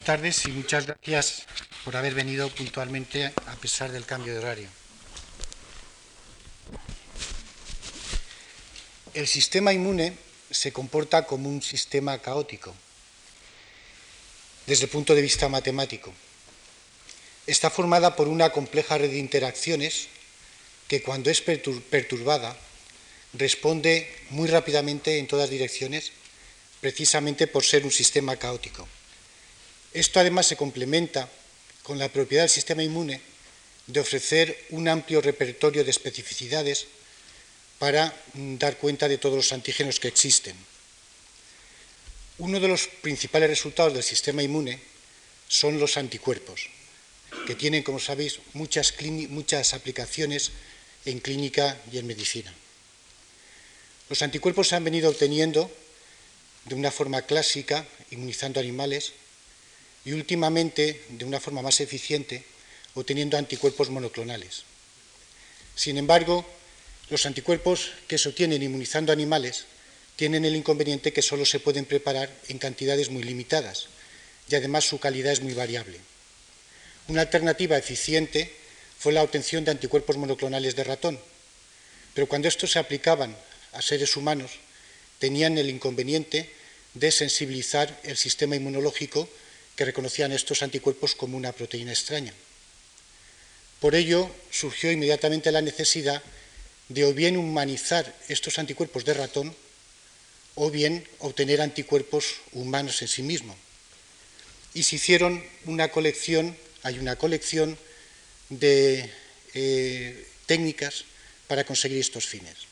Buenas tardes y muchas gracias por haber venido puntualmente a pesar del cambio de horario. El sistema inmune se comporta como un sistema caótico desde el punto de vista matemático. Está formada por una compleja red de interacciones que cuando es perturbada responde muy rápidamente en todas direcciones precisamente por ser un sistema caótico. Esto además se complementa con la propiedad del sistema inmune de ofrecer un amplio repertorio de especificidades para mm, dar cuenta de todos los antígenos que existen. Uno de los principales resultados del sistema inmune son los anticuerpos, que tienen, como sabéis, muchas, muchas aplicaciones en clínica y en medicina. Los anticuerpos se han venido obteniendo de una forma clásica, inmunizando animales, y últimamente de una forma más eficiente, obteniendo anticuerpos monoclonales. Sin embargo, los anticuerpos que se obtienen inmunizando animales tienen el inconveniente que solo se pueden preparar en cantidades muy limitadas y además su calidad es muy variable. Una alternativa eficiente fue la obtención de anticuerpos monoclonales de ratón, pero cuando estos se aplicaban a seres humanos tenían el inconveniente de sensibilizar el sistema inmunológico que reconocían estos anticuerpos como una proteína extraña. Por ello surgió inmediatamente la necesidad de o bien humanizar estos anticuerpos de ratón o bien obtener anticuerpos humanos en sí mismo. Y se hicieron una colección, hay una colección de eh, técnicas para conseguir estos fines.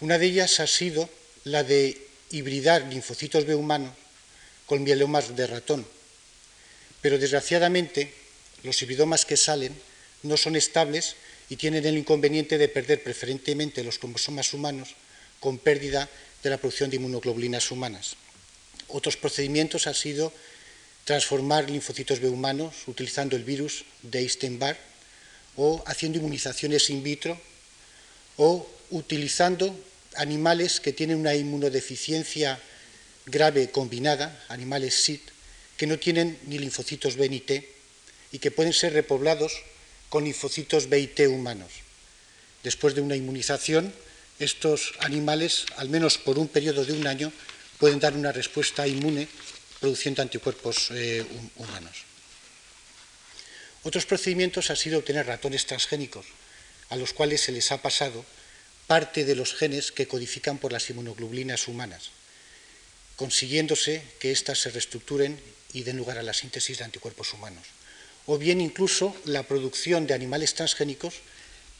Una de ellas ha sido la de hibridar linfocitos B humanos con mielomas de ratón. Pero desgraciadamente los hibridomas que salen no son estables y tienen el inconveniente de perder preferentemente los cromosomas humanos con pérdida de la producción de inmunoglobulinas humanas. Otros procedimientos han sido transformar linfocitos B humanos utilizando el virus de Epstein-Barr o haciendo inmunizaciones in vitro o utilizando animales que tienen una inmunodeficiencia grave combinada, animales SID, que no tienen ni linfocitos B ni T y que pueden ser repoblados con linfocitos B y T humanos. Después de una inmunización, estos animales, al menos por un periodo de un año, pueden dar una respuesta inmune produciendo anticuerpos eh, humanos. Otros procedimientos han sido obtener ratones transgénicos, a los cuales se les ha pasado parte de los genes que codifican por las inmunoglobulinas humanas, consiguiéndose que éstas se reestructuren y den lugar a la síntesis de anticuerpos humanos. O bien incluso la producción de animales transgénicos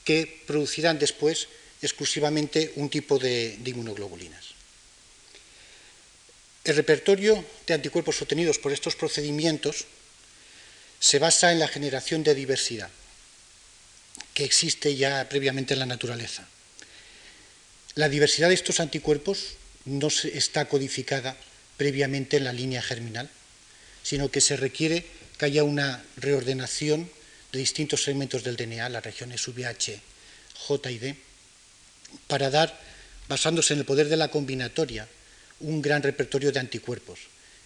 que producirán después exclusivamente un tipo de, inmunoglobulinas. El repertorio de anticuerpos obtenidos por estos procedimientos se basa en la generación de diversidad que existe ya previamente en la naturaleza. La diversidad de estos anticuerpos no está codificada previamente en la línea germinal, sino que se requiere que haya una reordenación de distintos segmentos del DNA, las regiones VH, J y D, para dar, basándose en el poder de la combinatoria, un gran repertorio de anticuerpos,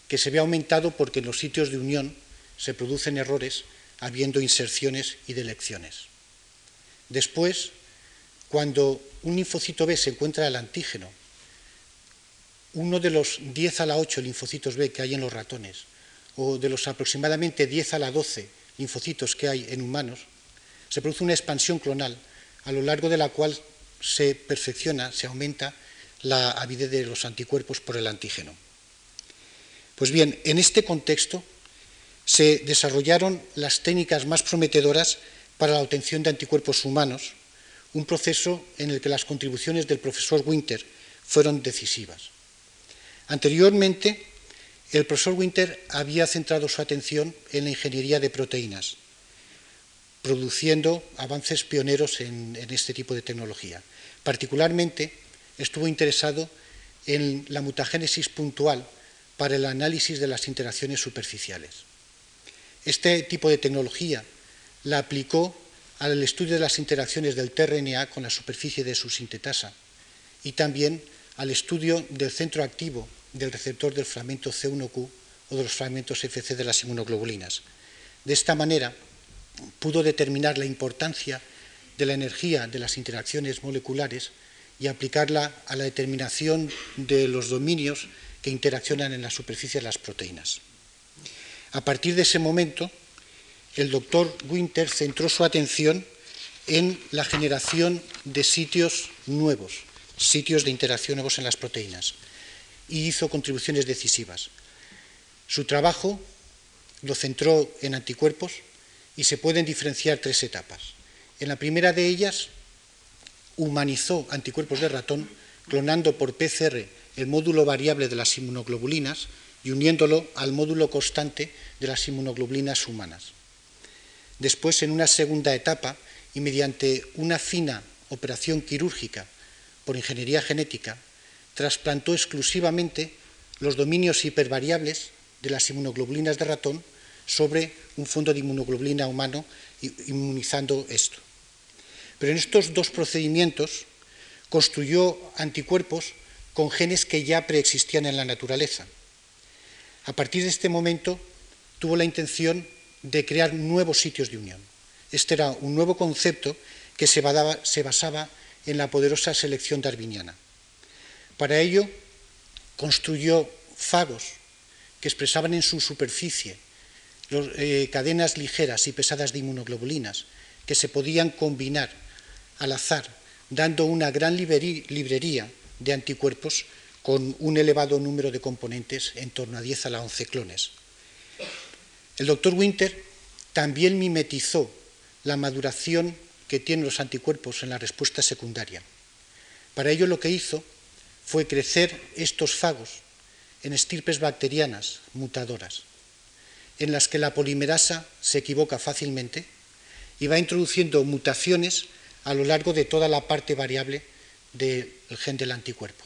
que se ve aumentado porque en los sitios de unión se producen errores habiendo inserciones y delecciones. Después, cuando un linfocito B se encuentra el antígeno, uno de los 10 a la 8 linfocitos B que hay en los ratones, o de los aproximadamente 10 a la 12 linfocitos que hay en humanos, se produce una expansión clonal a lo largo de la cual se perfecciona, se aumenta la avidez de los anticuerpos por el antígeno. Pues bien, en este contexto se desarrollaron las técnicas más prometedoras para la obtención de anticuerpos humanos, un proceso en el que las contribuciones del profesor Winter fueron decisivas. Anteriormente, el profesor Winter había centrado su atención en la ingeniería de proteínas, produciendo avances pioneros en, este tipo de tecnología. Particularmente estuvo interesado en la mutagénesis puntual para el análisis de las interacciones superficiales. Este tipo de tecnología la aplicó al estudio de las interacciones del tRNA con la superficie de su sintetasa y también al estudio del centro activo del receptor del fragmento C1Q o de los fragmentos FC de las inmunoglobulinas. De esta manera, pudo determinar la importancia de la energía de las interacciones moleculares y aplicarla a la determinación de los dominios que interaccionan en la superficie de las proteínas. A partir de ese momento, el doctor Winter centró su atención en la generación de sitios nuevos, sitios de interacción nuevos en las proteínas, y hizo contribuciones decisivas. Su trabajo lo centró en anticuerpos y se pueden diferenciar tres etapas. En la primera de ellas, humanizó anticuerpos de ratón clonando por PCR el módulo variable de las inmunoglobulinas y uniéndolo al módulo constante de las inmunoglobulinas humanas. Después, en una segunda etapa, y mediante una fina operación quirúrgica por ingeniería genética, trasplantó exclusivamente los dominios hipervariables de las inmunoglobulinas de ratón sobre un fondo de inmunoglobulina humano, inmunizando esto. Pero en estos dos procedimientos construyó anticuerpos con genes que ya preexistían en la naturaleza. A partir de este momento tuvo la intención de crear nuevos sitios de unión. Este era un nuevo concepto que se, basaba en la poderosa selección darwiniana. Para ello construyó fagos que expresaban en su superficie eh, cadenas ligeras y pesadas de inmunoglobulinas que se podían combinar al azar, dando una gran librería de anticuerpos con un elevado número de componentes, en torno a 10 a la 11 clones. El doctor Winter también mimetizó la maduración que tienen los anticuerpos en la respuesta secundaria. Para ello lo que hizo fue crecer estos fagos en estirpes bacterianas mutadoras, en las que la polimerasa se equivoca fácilmente y va introduciendo mutaciones a lo largo de toda la parte variable del gen del anticuerpo.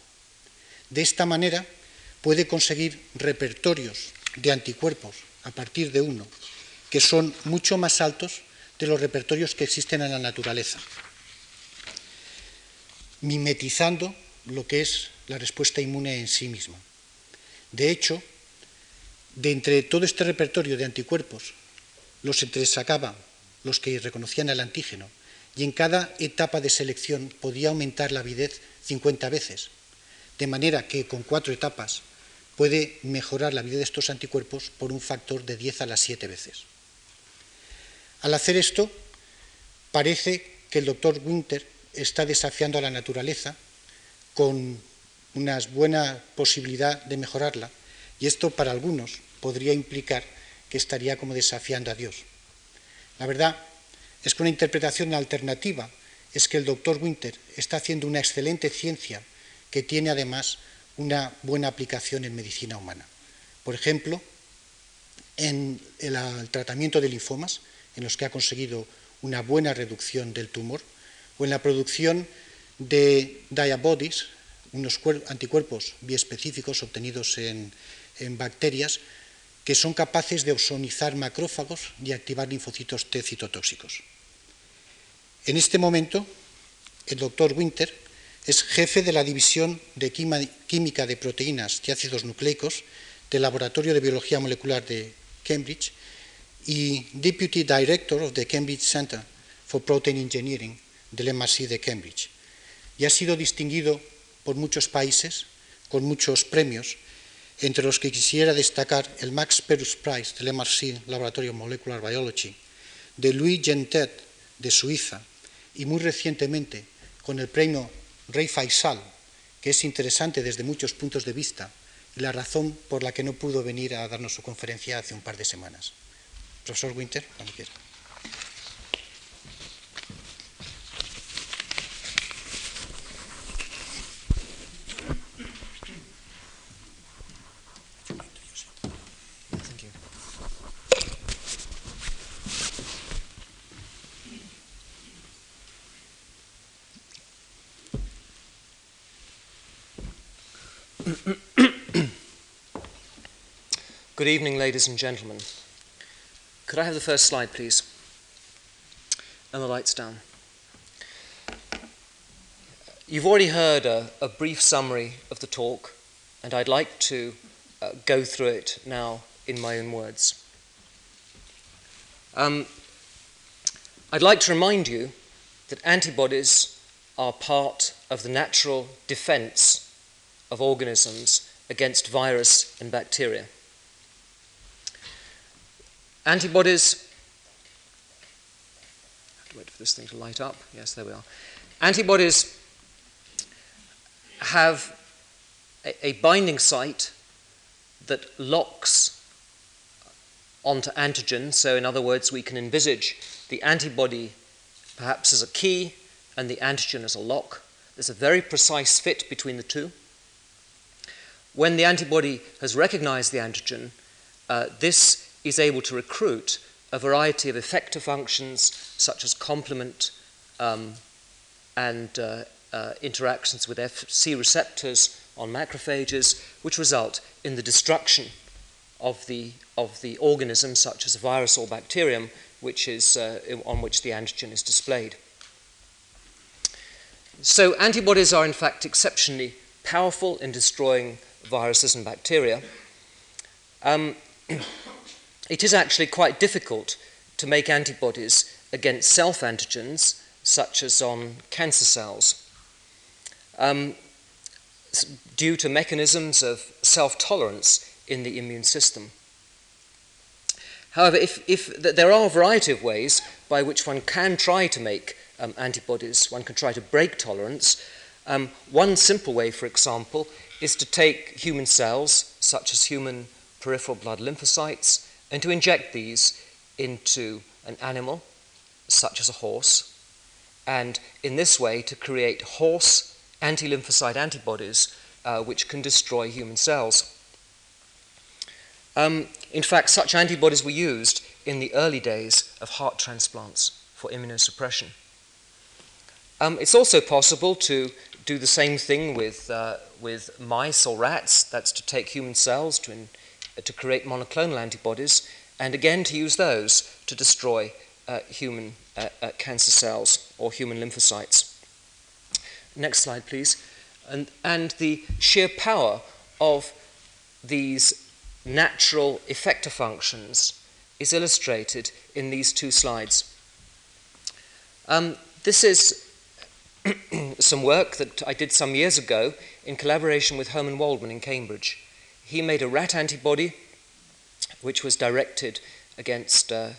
De esta manera puede conseguir repertorios de anticuerpos a partir de uno que son mucho más altos de los repertorios que existen en la naturaleza, mimetizando lo que es la respuesta inmune en sí misma. De hecho, de entre todo este repertorio de anticuerpos, los entresacaba los que reconocían el antígeno y en cada etapa de selección podía aumentar la avidez 50 veces, de manera que con cuatro etapas puede mejorar la avidez de estos anticuerpos por un factor de 10 a las 7 veces. Al hacer esto, parece que el doctor Winter está desafiando a la naturaleza con una buena posibilidad de mejorarla, y esto para algunos podría implicar que estaría como desafiando a Dios. La verdad es que una interpretación alternativa es que el doctor Winter está haciendo una excelente ciencia que tiene además una buena aplicación en medicina humana. Por ejemplo, en el, tratamiento de linfomas, en los que ha conseguido una buena reducción del tumor, o en la producción de diabodies, unos anticuerpos biespecíficos obtenidos en, bacterias que son capaces de ozonizar macrófagos y activar linfocitos T citotóxicos. En este momento, el doctor Winter es jefe de la División de Química de Proteínas y Ácidos Nucleicos del Laboratorio de Biología Molecular de Cambridge y Deputy Director of the Cambridge Center for Protein Engineering del MRC de Cambridge. Y ha sido distinguido por muchos países con muchos premios, entre los que quisiera destacar el Max Perus Prize del MRC Laboratorio Molecular Biology, de Louis Gentet de Suiza, y muy recientemente con el premio Rey Faisal, que es interesante desde muchos puntos de vista y la razón por la que no pudo venir a darnos su conferencia hace un par de semanas. Profesor Winter, cuando. Good evening, ladies and gentlemen. Could I have the first slide, please? And the lights down. You've already heard a, a brief summary of the talk, and I'd like to uh, go through it now in my own words. Um, I'd like to remind you that antibodies are part of the natural defense of organisms against virus and bacteria. Antibodies, I have to wait for this thing to light up. Yes, there we are. Antibodies have a, a binding site that locks onto antigen. So, in other words, we can envisage the antibody perhaps as a key and the antigen as a lock. There's a very precise fit between the two. When the antibody has recognized the antigen, uh, this is able to recruit a variety of effector functions such as complement um, and uh, uh, interactions with Fc receptors on macrophages, which result in the destruction of the, of the organism, such as a virus or bacterium, which is, uh, on which the antigen is displayed. So, antibodies are in fact exceptionally powerful in destroying viruses and bacteria. Um, it is actually quite difficult to make antibodies against self antigens, such as on cancer cells, um, due to mechanisms of self tolerance in the immune system. However, if, if there are a variety of ways by which one can try to make um, antibodies, one can try to break tolerance. Um, one simple way, for example, is to take human cells, such as human peripheral blood lymphocytes, and to inject these into an animal, such as a horse, and in this way to create horse anti lymphocyte antibodies uh, which can destroy human cells. Um, in fact, such antibodies were used in the early days of heart transplants for immunosuppression. Um, it's also possible to do the same thing with, uh, with mice or rats, that's to take human cells to, in, to create monoclonal antibodies, and again to use those to destroy uh, human uh, uh, cancer cells or human lymphocytes. Next slide, please. And, and the sheer power of these natural effector functions is illustrated in these two slides. Um, this is some work that I did some years ago in collaboration with Herman Waldman in Cambridge. He made a rat antibody which was directed against uh,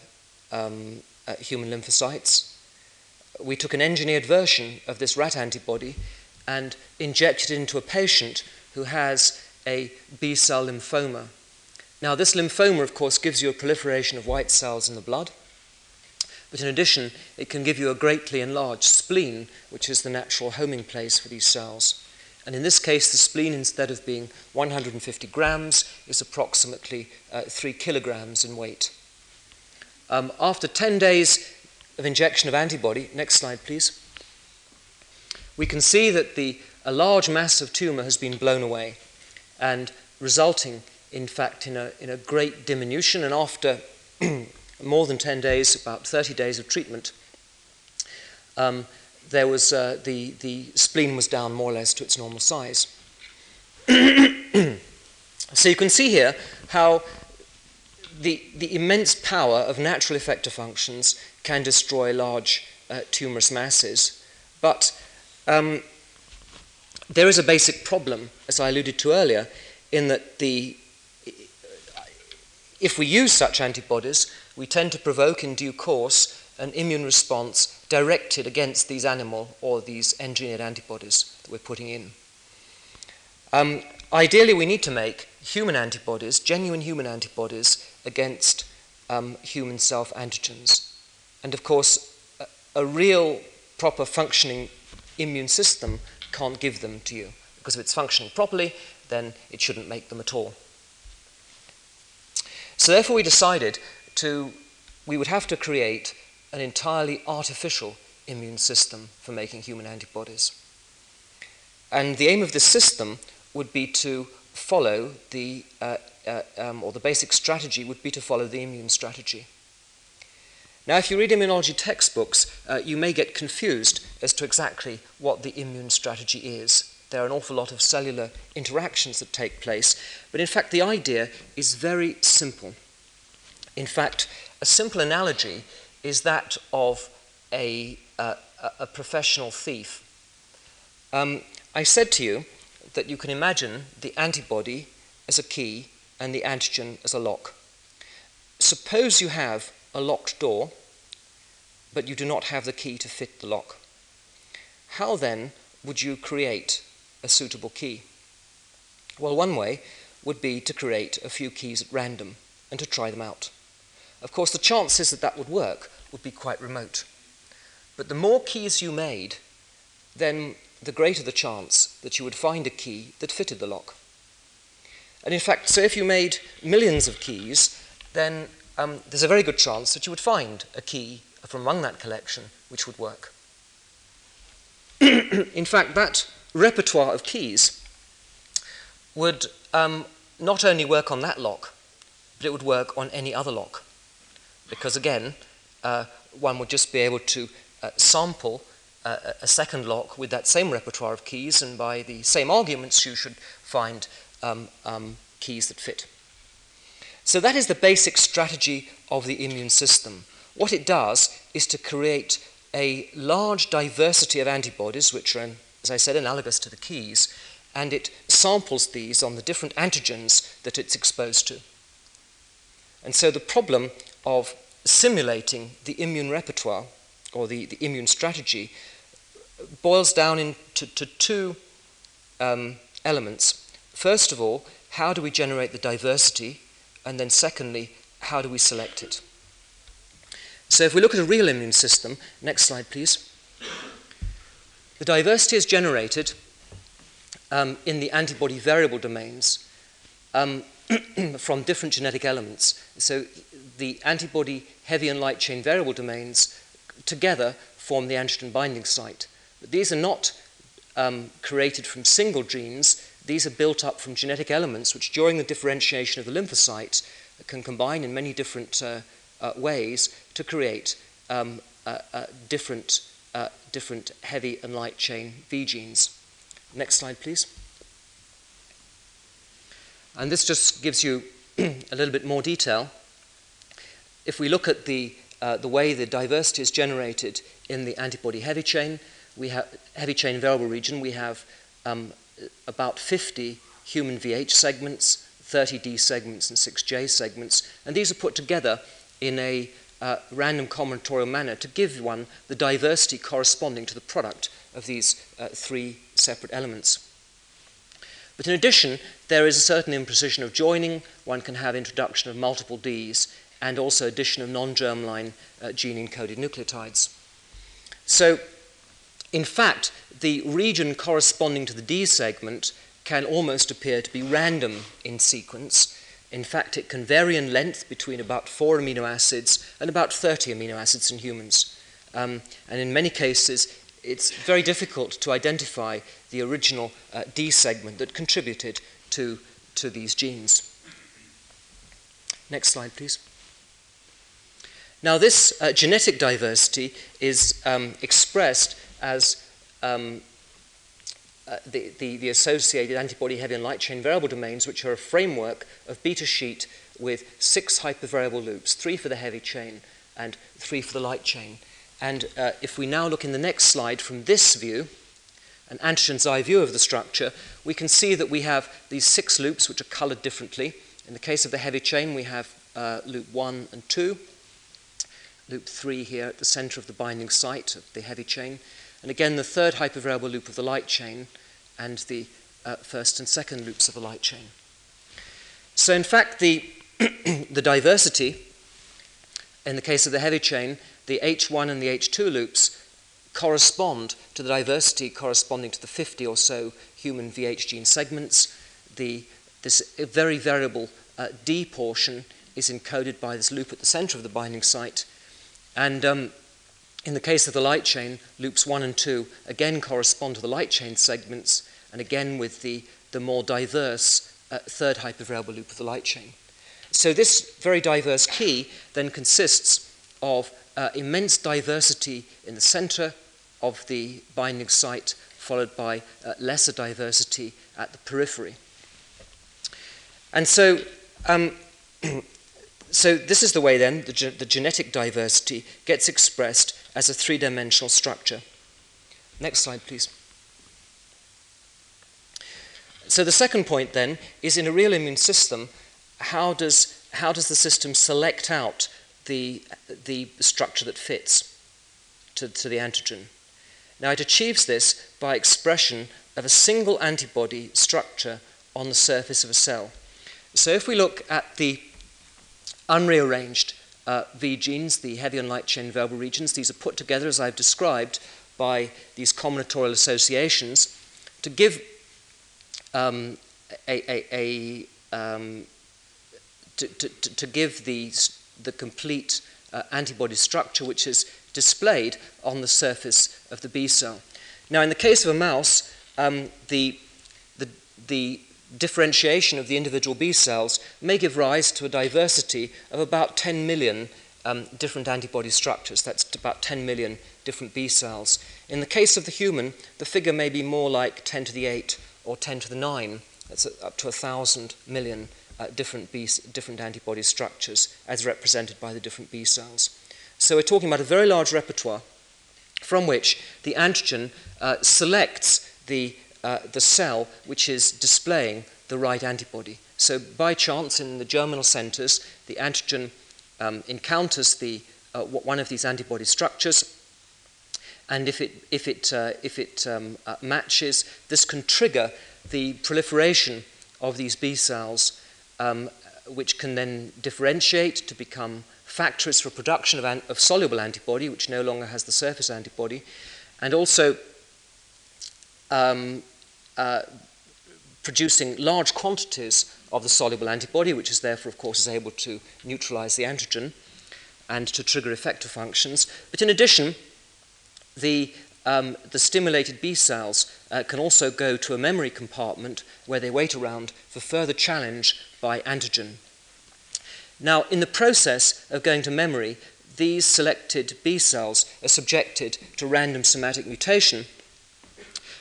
um, uh, human lymphocytes. We took an engineered version of this rat antibody and injected it into a patient who has a B cell lymphoma. Now, this lymphoma, of course, gives you a proliferation of white cells in the blood, but in addition, it can give you a greatly enlarged spleen, which is the natural homing place for these cells. And in this case, the spleen, instead of being 150 grams, is approximately uh, 3 kilograms in weight. Um, after 10 days of injection of antibody, next slide, please, we can see that the, a large mass of tumor has been blown away and resulting in fact, in a, in a great diminution. And after more than 10 days, about 30 days of treatment, um, there was, uh, the, the spleen was down more or less to its normal size. so you can see here how the, the immense power of natural effector functions can destroy large uh, tumorous masses. But um, there is a basic problem, as I alluded to earlier, in that the if we use such antibodies, we tend to provoke in due course an immune response directed against these animal or these engineered antibodies that we're putting in. Um, ideally, we need to make human antibodies, genuine human antibodies, against um, human self antigens. And of course, a, a real, proper functioning immune system can't give them to you. Because if it's functioning properly, then it shouldn't make them at all. So therefore we decided to, we would have to create an entirely artificial immune system for making human antibodies. And the aim of this system would be to follow the, uh, uh, um, or the basic strategy would be to follow the immune strategy. Now, if you read immunology textbooks, uh, you may get confused as to exactly what the immune strategy is. there are an awful lot of cellular interactions that take place. But in fact, the idea is very simple. In fact, a simple analogy is that of a, uh, a professional thief. Um, I said to you that you can imagine the antibody as a key and the antigen as a lock. Suppose you have a locked door, but you do not have the key to fit the lock. How then would you create a suitable key? Well, one way would be to create a few keys at random and to try them out. Of course, the chances that that would work would be quite remote. But the more keys you made, then the greater the chance that you would find a key that fitted the lock. And in fact, so if you made millions of keys, then um, there's a very good chance that you would find a key from among that collection which would work. in fact, that repertoire of keys would um, not only work on that lock, but it would work on any other lock. Because again, uh, one would just be able to uh, sample uh, a second lock with that same repertoire of keys, and by the same arguments, you should find um, um, keys that fit. So, that is the basic strategy of the immune system. What it does is to create a large diversity of antibodies, which are, as I said, analogous to the keys, and it samples these on the different antigens that it's exposed to. And so the problem of simulating the immune repertoire or the, the immune strategy boils down into to two um, elements. First of all, how do we generate the diversity? And then, secondly, how do we select it? So if we look at a real immune system, next slide please, the diversity is generated um, in the antibody variable domains um, from different genetic elements. So the antibody heavy and light chain variable domains together form the antigen binding site. But these are not um, created from single genes, these are built up from genetic elements which, during the differentiation of the lymphocyte, can combine in many different uh, uh, ways to create um, uh, different, different heavy and light chain V genes. Next slide, please. And this just gives you a little bit more detail. If we look at the, uh, the way the diversity is generated in the antibody heavy chain, we have heavy chain variable region, we have um, about 50 human VH segments, 30 D segments, and 6 J segments, and these are put together in a uh, random combinatorial manner to give one the diversity corresponding to the product of these uh, three separate elements. But in addition, there is a certain imprecision of joining. One can have introduction of multiple Ds and also addition of non-germline uh, gene-encoded nucleotides. So, in fact, the region corresponding to the D segment can almost appear to be random in sequence, in fact, it can vary in length between about four amino acids and about 30 amino acids in humans. Um, and in many cases, it's very difficult to identify the original uh, D segment that contributed to, to these genes. Next slide, please. Now, this uh, genetic diversity is um, expressed as um, uh, the, the, the, associated antibody heavy and light chain variable domains, which are a framework of beta sheet with six hypervariable loops, three for the heavy chain and three for the light chain. And uh, if we now look in the next slide from this view, an antigen's eye view of the structure, we can see that we have these six loops which are colored differently. In the case of the heavy chain, we have uh, loop 1 and 2, loop 3 here at the center of the binding site of the heavy chain, and again, the third hypervariable loop of the light chain and the uh, first and second loops of the light chain. So, in fact, the, the diversity in the case of the heavy chain, the H1 and the H2 loops correspond to the diversity corresponding to the 50 or so human VH gene segments. The, this very variable uh, D portion is encoded by this loop at the center of the binding site. And um, in the case of the light chain, loops 1 and 2 again correspond to the light chain segments, and again with the, the more diverse uh, third hypervariable loop of the light chain. So, this very diverse key then consists of uh, immense diversity in the center of the binding site followed by uh, lesser diversity at the periphery. And so, um, so this is the way then the, ge- the genetic diversity gets expressed as a three dimensional structure. Next slide, please. So the second point then is in a real immune system, how does, how does the system select out the, the structure that fits to, to the antigen? Now it achieves this by expression of a single antibody structure on the surface of a cell. So if we look at the unrearranged uh, V genes, the heavy and light chain variable regions, these are put together as I've described by these combinatorial associations to give um, a, a, a um, to, to, to, give the, the complete uh, antibody structure which is displayed on the surface of the B cell. Now, in the case of a mouse, um, the, the, the differentiation of the individual B cells may give rise to a diversity of about 10 million um, different antibody structures. That's about 10 million different B cells. In the case of the human, the figure may be more like 10 to the 8 or 10 to the 9. That's up to 1,000 million uh, different, B, different antibody structures as represented by the different B cells. So we're talking about a very large repertoire from which the antigen uh, selects the, uh, the cell which is displaying the right antibody. So by chance in the germinal centers, the antigen um, encounters the, uh, one of these antibody structures and if it, if it, uh, if it um, uh, matches, this can trigger the proliferation of these B cells, um, which can then differentiate to become factories for production of, an, of, soluble antibody, which no longer has the surface antibody, and also um, uh, producing large quantities of the soluble antibody, which is therefore, of course, is able to neutralize the antigen and to trigger effector functions. But in addition, the, um, the stimulated B cells uh, can also go to a memory compartment where they wait around for further challenge by antigen. Now, in the process of going to memory, these selected B cells are subjected to random somatic mutation,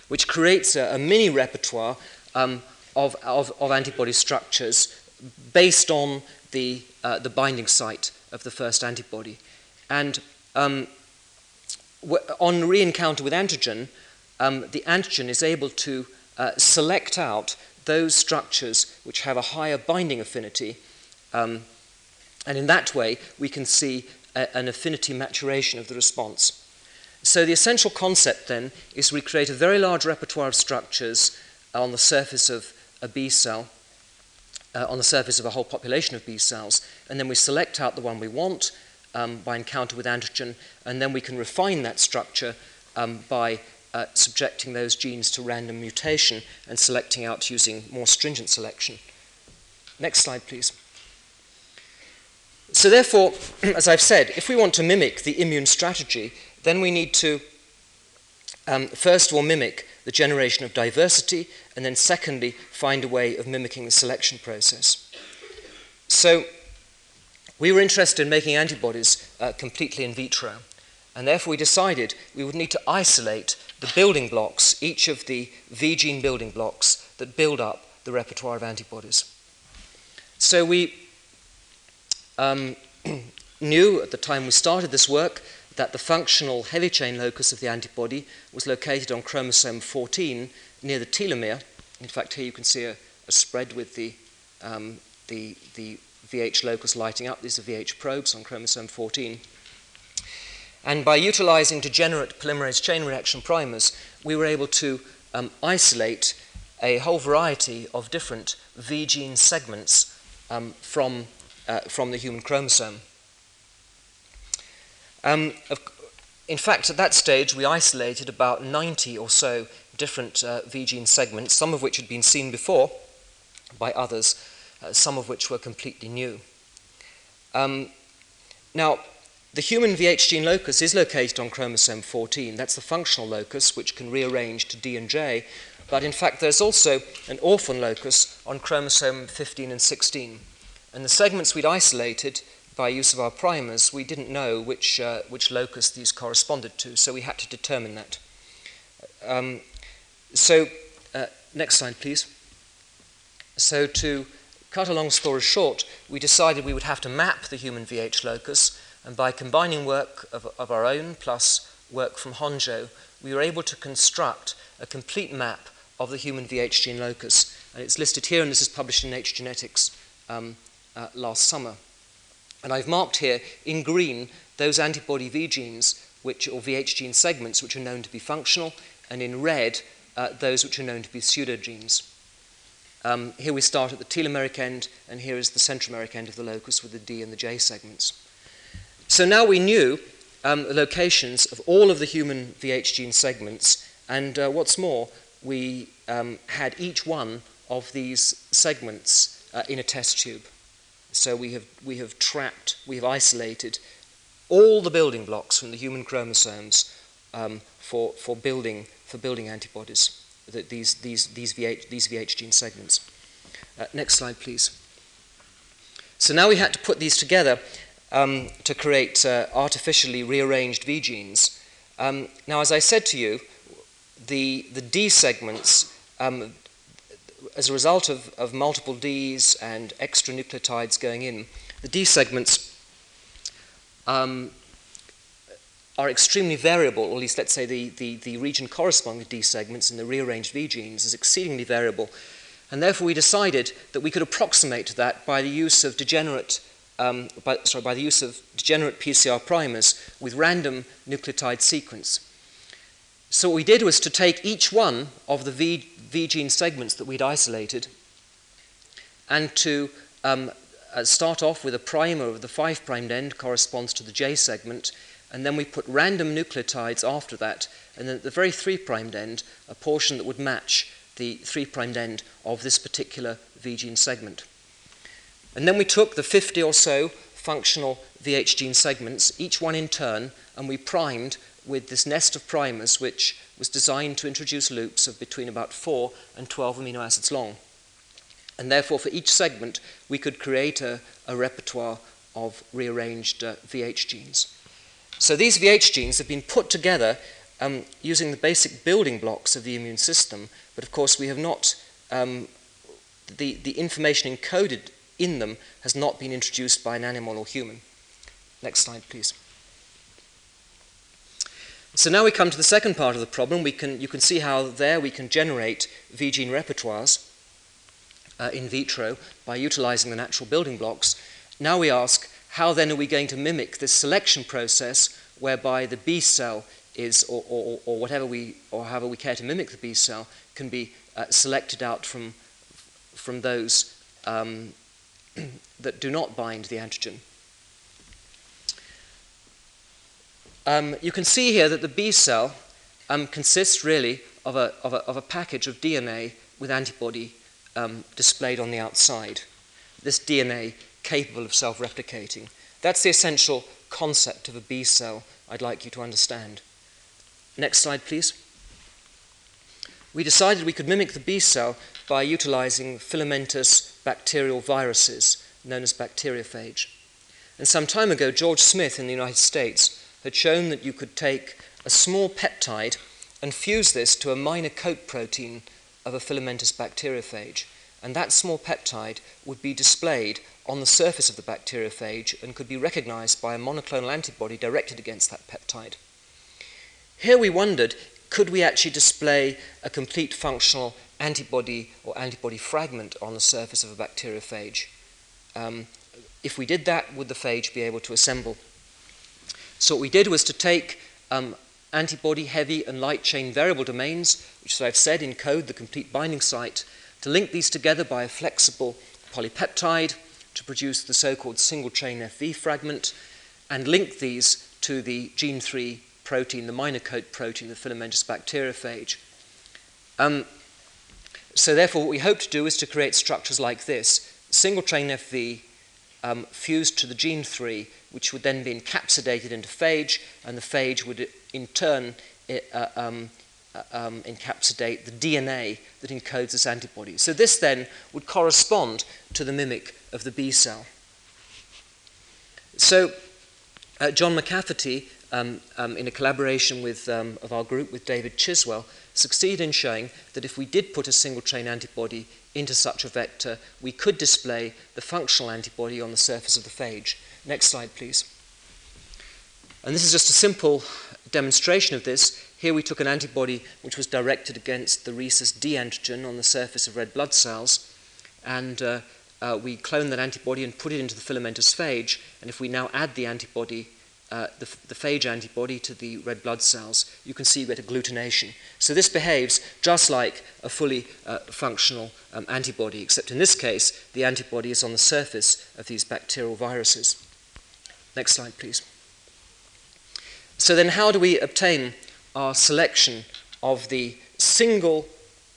which creates a, a mini repertoire um, of, of, of, antibody structures based on the, uh, the binding site of the first antibody. And um, on re-encounter with antigen, um, the antigen is able to uh, select out those structures which have a higher binding affinity, um, and in that way we can see a, an affinity maturation of the response. So the essential concept then is we create a very large repertoire of structures on the surface of a B cell, uh, on the surface of a whole population of B cells, and then we select out the one we want, um, by encounter with antigen, and then we can refine that structure um, by uh, subjecting those genes to random mutation and selecting out using more stringent selection. Next slide, please. So, therefore, as I've said, if we want to mimic the immune strategy, then we need to, um, first of all, mimic the generation of diversity, and then, secondly, find a way of mimicking the selection process. So, we were interested in making antibodies uh, completely in vitro, and therefore we decided we would need to isolate the building blocks, each of the V gene building blocks that build up the repertoire of antibodies. So we um, knew at the time we started this work that the functional heavy chain locus of the antibody was located on chromosome 14 near the telomere. In fact, here you can see a, a spread with the, um, the, the VH locus lighting up. These are VH probes on chromosome 14. And by utilizing degenerate polymerase chain reaction primers, we were able to um, isolate a whole variety of different V gene segments um, from, uh, from the human chromosome. Um, in fact, at that stage, we isolated about 90 or so different uh, V gene segments, some of which had been seen before by others, uh, some of which were completely new. Um, now, the human VH gene locus is located on chromosome 14. That's the functional locus, which can rearrange to D and J. But in fact, there's also an orphan locus on chromosome 15 and 16. And the segments we'd isolated by use of our primers, we didn't know which, uh, which locus these corresponded to, so we had to determine that. Um, So, uh, next slide, please. So, to cut a long story short, we decided we would have to map the human VH locus, and by combining work of, of our own plus work from Honjo, we were able to construct a complete map of the human VH gene locus. And it's listed here, and this is published in Nature Genetics um, uh, last summer. And I've marked here in green those antibody V genes, which, or VH gene segments, which are known to be functional, and in red, uh, those which are known to be pseudogenes. Um, here we start at the telomeric end, and here is the centromeric end of the locus with the D and the J segments. So now we knew um, the locations of all of the human VH gene segments, and uh, what's more, we um, had each one of these segments uh, in a test tube. So we have, we have trapped, we have isolated all the building blocks from the human chromosomes um, for, for, building, for building antibodies, the, these, these, these, VH, these VH gene segments. Uh, next slide, please. So now we had to put these together um, to create uh, artificially rearranged V genes. Um, now, as I said to you, the, the D segments, um, as a result of, of multiple Ds and extra nucleotides going in, the D segments um, are extremely variable, or at least let's say the, the, the region corresponding to D segments in the rearranged V genes is exceedingly variable. And therefore, we decided that we could approximate that by the use of degenerate, um, by, sorry, by the use of degenerate PCR primers with random nucleotide sequence. So what we did was to take each one of the V, v gene segments that we'd isolated and to um, uh, start off with a primer of the 5' end corresponds to the J segment, and then we put random nucleotides after that, and then at the very 3' end, a portion that would match the 3' end of this particular V gene segment. And then we took the 50 or so functional VH gene segments, each one in turn, and we primed with this nest of primers, which was designed to introduce loops of between about 4 and 12 amino acids long. And therefore, for each segment, we could create a, a repertoire of rearranged uh, VH genes. So these VH genes have been put together um, using the basic building blocks of the immune system, but of course, we have not, um, the, the information encoded in them has not been introduced by an animal or human. Next slide, please. So now we come to the second part of the problem. We can, you can see how there we can generate V gene repertoires uh, in vitro by utilizing the natural building blocks. Now we ask, how then are we going to mimic this selection process whereby the B cell is, or, or, or whatever we, or however we care to mimic the B cell, can be uh, selected out from, from those um, that do not bind the antigen. Um, you can see here that the B cell um, consists really of a, of, a, of a, package of DNA with antibody um, displayed on the outside. This DNA capable of self replicating. That's the essential concept of a B cell I'd like you to understand. Next slide, please. We decided we could mimic the B cell by utilizing filamentous bacterial viruses known as bacteriophage. And some time ago, George Smith in the United States had shown that you could take a small peptide and fuse this to a minor coat protein of a filamentous bacteriophage. And that small peptide would be displayed on the surface of the bacteriophage and could be recognized by a monoclonal antibody directed against that peptide. Here we wondered could we actually display a complete functional antibody or antibody fragment on the surface of a bacteriophage? Um, if we did that, would the phage be able to assemble so what we did was to take um, antibody, heavy, and light chain variable domains, which, as I've said, encode the complete binding site, to link these together by a flexible polypeptide to produce the so-called single chain FV fragment, and link these to the gene 3 protein, the minor coat protein, the filamentous bacteriophage. Um, so therefore, what we hope to do is to create structures like this, single chain FV um, fused to the gene 3 which would then be encapsulated into phage, and the phage would in turn uh, um, uh, um, encapsulate the DNA that encodes this antibody. So this then would correspond to the mimic of the B cell. So uh, John McCafferty um, um, in a collaboration with, um, of our group with David Chiswell, succeeded in showing that if we did put a single chain antibody into such a vector, we could display the functional antibody on the surface of the phage. Next slide, please. And this is just a simple demonstration of this. Here we took an antibody which was directed against the rhesus D antigen on the surface of red blood cells, and uh, uh, we cloned that antibody and put it into the filamentous phage. And if we now add the antibody, uh, the, the, phage antibody to the red blood cells, you can see you get agglutination. So this behaves just like a fully uh, functional um, antibody, except in this case, the antibody is on the surface of these bacterial viruses. Next slide, please. So then, how do we obtain our selection of the single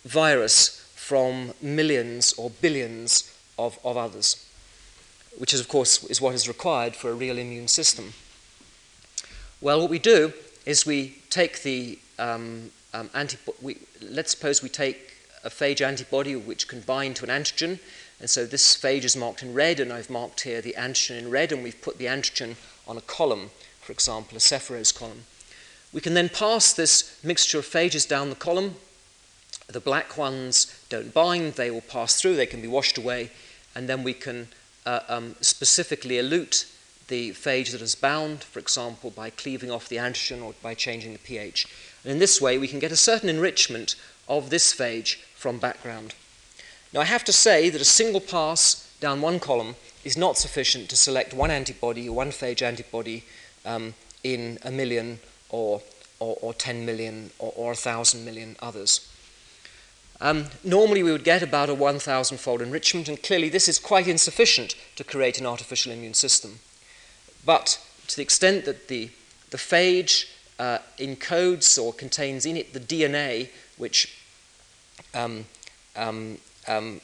virus from millions or billions of, of others, which is, of course, is what is required for a real immune system. Well, what we do is we take the um, um, antibody, let's suppose we take a phage antibody which can bind to an antigen, and so this phage is marked in red, and I've marked here the antigen in red, and we've put the antigen on a column, for example, a cephorose column. We can then pass this mixture of phages down the column. The black ones don't bind, they will pass through, they can be washed away, and then we can uh, um, specifically elute the phage that is bound, for example, by cleaving off the antigen or by changing the pH. And in this way, we can get a certain enrichment of this phage from background. Now, I have to say that a single pass down one column is not sufficient to select one antibody, one phage antibody, um, in a million or, or, or 10 million or, or 1,000 million others. Um, normally, we would get about a 1,000 fold enrichment, and clearly, this is quite insufficient to create an artificial immune system. But to the extent that the, the phage uh, encodes or contains in it the DNA which um, um, um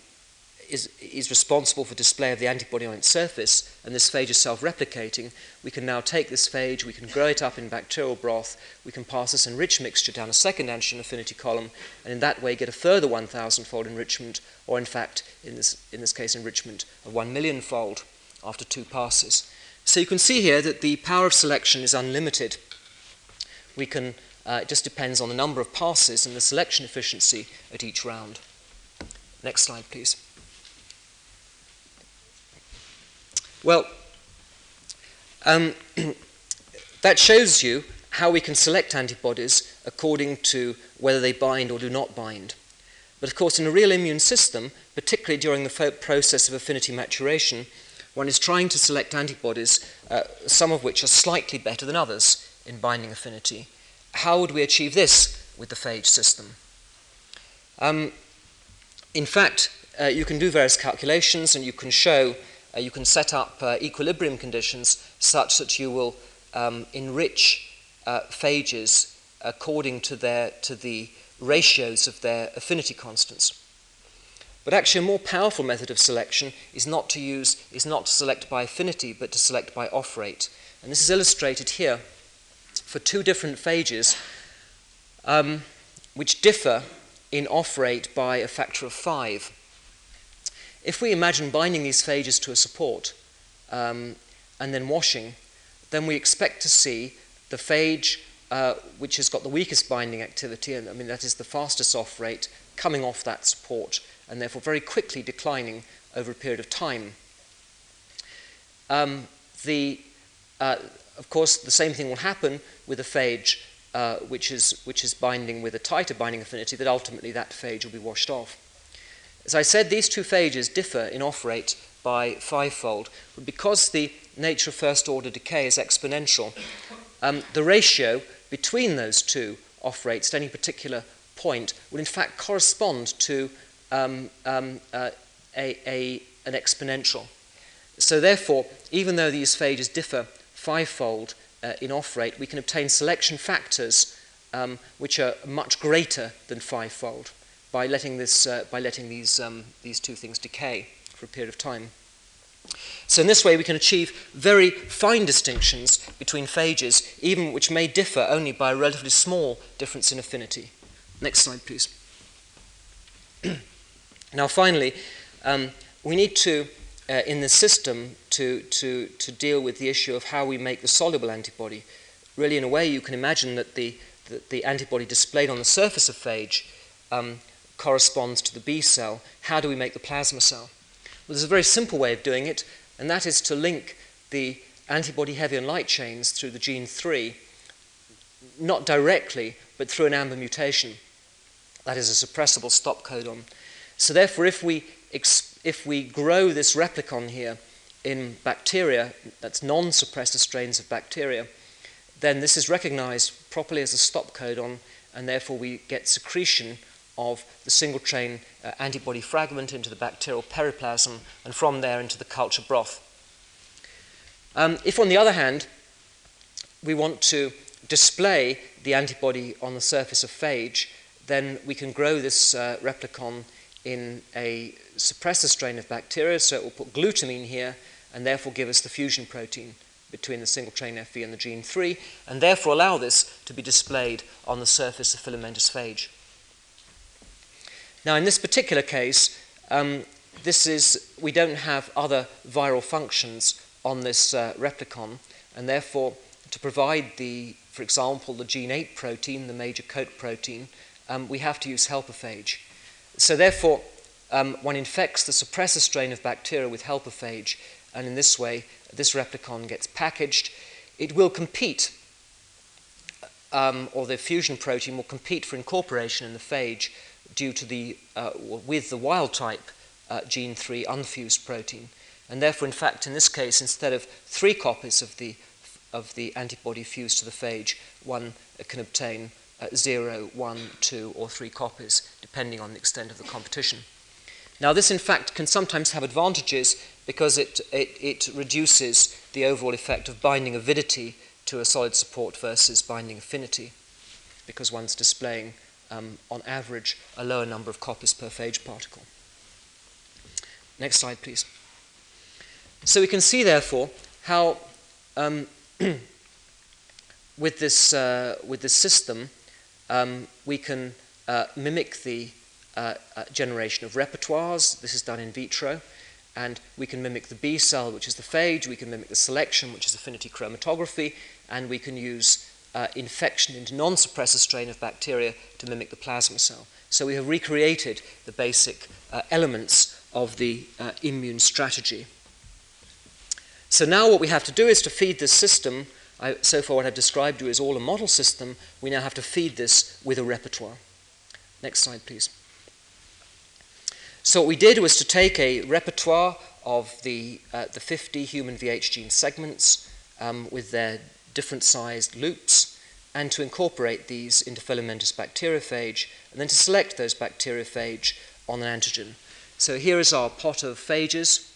is, is responsible for display of the antibody on its surface, and this phage is self-replicating, we can now take this phage, we can grow it up in bacterial broth, we can pass this enriched mixture down a second antigen affinity column, and in that way get a further 1,000-fold enrichment, or in fact, in this, in this case, enrichment of 1 million-fold after two passes. So you can see here that the power of selection is unlimited. We can, uh, it just depends on the number of passes and the selection efficiency at each round. Next slide, please. Well, um, that shows you how we can select antibodies according to whether they bind or do not bind. But of course, in a real immune system, particularly during the process of affinity maturation, one is trying to select antibodies, uh, some of which are slightly better than others in binding affinity. How would we achieve this with the phage system? Um, in fact, uh, you can do various calculations and you can show uh, you can set up uh, equilibrium conditions such that you will um, enrich uh, phages according to, their, to the ratios of their affinity constants. But actually, a more powerful method of selection is not to use is not to select by affinity, but to select by off rate. And this is illustrated here for two different phages, um, which differ in off rate by a factor of five. If we imagine binding these phages to a support um, and then washing, then we expect to see the phage uh, which has got the weakest binding activity, and I mean that is the fastest off rate, coming off that support and therefore very quickly declining over a period of time. Um, the, uh, of course, the same thing will happen with a phage uh, which, is, which is binding with a tighter binding affinity, that ultimately that phage will be washed off. As I said, these two phages differ in off rate by fivefold, but because the nature of first order decay is exponential, um, the ratio between those two off rates at any particular point will in fact correspond to um, um, uh, a, a, an exponential. So therefore, even though these phages differ fivefold uh, in off rate, we can obtain selection factors um, which are much greater than fivefold by letting, this, uh, by letting these, um, these two things decay for a period of time. So in this way, we can achieve very fine distinctions between phages, even which may differ only by a relatively small difference in affinity. Next slide, please. now, finally, um, we need to, uh, in the system, to, to, to deal with the issue of how we make the soluble antibody. really, in a way, you can imagine that the, the, the antibody displayed on the surface of phage um, corresponds to the B cell. How do we make the plasma cell? Well, there's a very simple way of doing it, and that is to link the antibody heavy and light chains through the gene 3, not directly, but through an AMBA mutation. That is a suppressible stop codon. So, therefore, if we, if we grow this replicon here in bacteria, that's non suppressor strains of bacteria, then this is recognized properly as a stop codon, and therefore we get secretion of the single chain uh, antibody fragment into the bacterial periplasm, and from there into the culture broth. Um, if, on the other hand, we want to display the antibody on the surface of phage, then we can grow this uh, replicon in a suppressor strain of bacteria, so it will put glutamine here and therefore give us the fusion protein between the single chain FV and the gene 3, and therefore allow this to be displayed on the surface of filamentous phage. Now, in this particular case, um, this is, we don't have other viral functions on this uh, replicon, and therefore, to provide the, for example, the gene 8 protein, the major coat protein, um, we have to use helper phage. So, therefore, um, one infects the suppressor strain of bacteria with helper phage, and in this way, this replicon gets packaged. It will compete, um, or the fusion protein will compete for incorporation in the phage due to the, uh, with the wild type uh, gene 3 unfused protein. And therefore, in fact, in this case, instead of three copies of the, of the antibody fused to the phage, one can obtain uh, zero, one, two, or three copies, depending on the extent of the competition. Now, this in fact can sometimes have advantages because it, it, it reduces the overall effect of binding avidity to a solid support versus binding affinity, because one's displaying, um, on average, a lower number of copies per phage particle. Next slide, please. So we can see, therefore, how um, with, this, uh, with this system um, we can uh, mimic the uh, uh, generation of repertoires. This is done in vitro. And we can mimic the B cell, which is the phage. We can mimic the selection, which is affinity chromatography. And we can use uh, infection into non suppressor strain of bacteria to mimic the plasma cell. So we have recreated the basic uh, elements of the immune strategy. So now what we have to do is to feed this system. I, so far, what I've described to you is all a model system. We now have to feed this with a repertoire. Next slide, please. So what we did was to take a repertoire of the, uh, the 50 human VH gene segments um, with their different sized loops and to incorporate these into filamentous bacteriophage and then to select those bacteriophage on an antigen. So here is our pot of phages.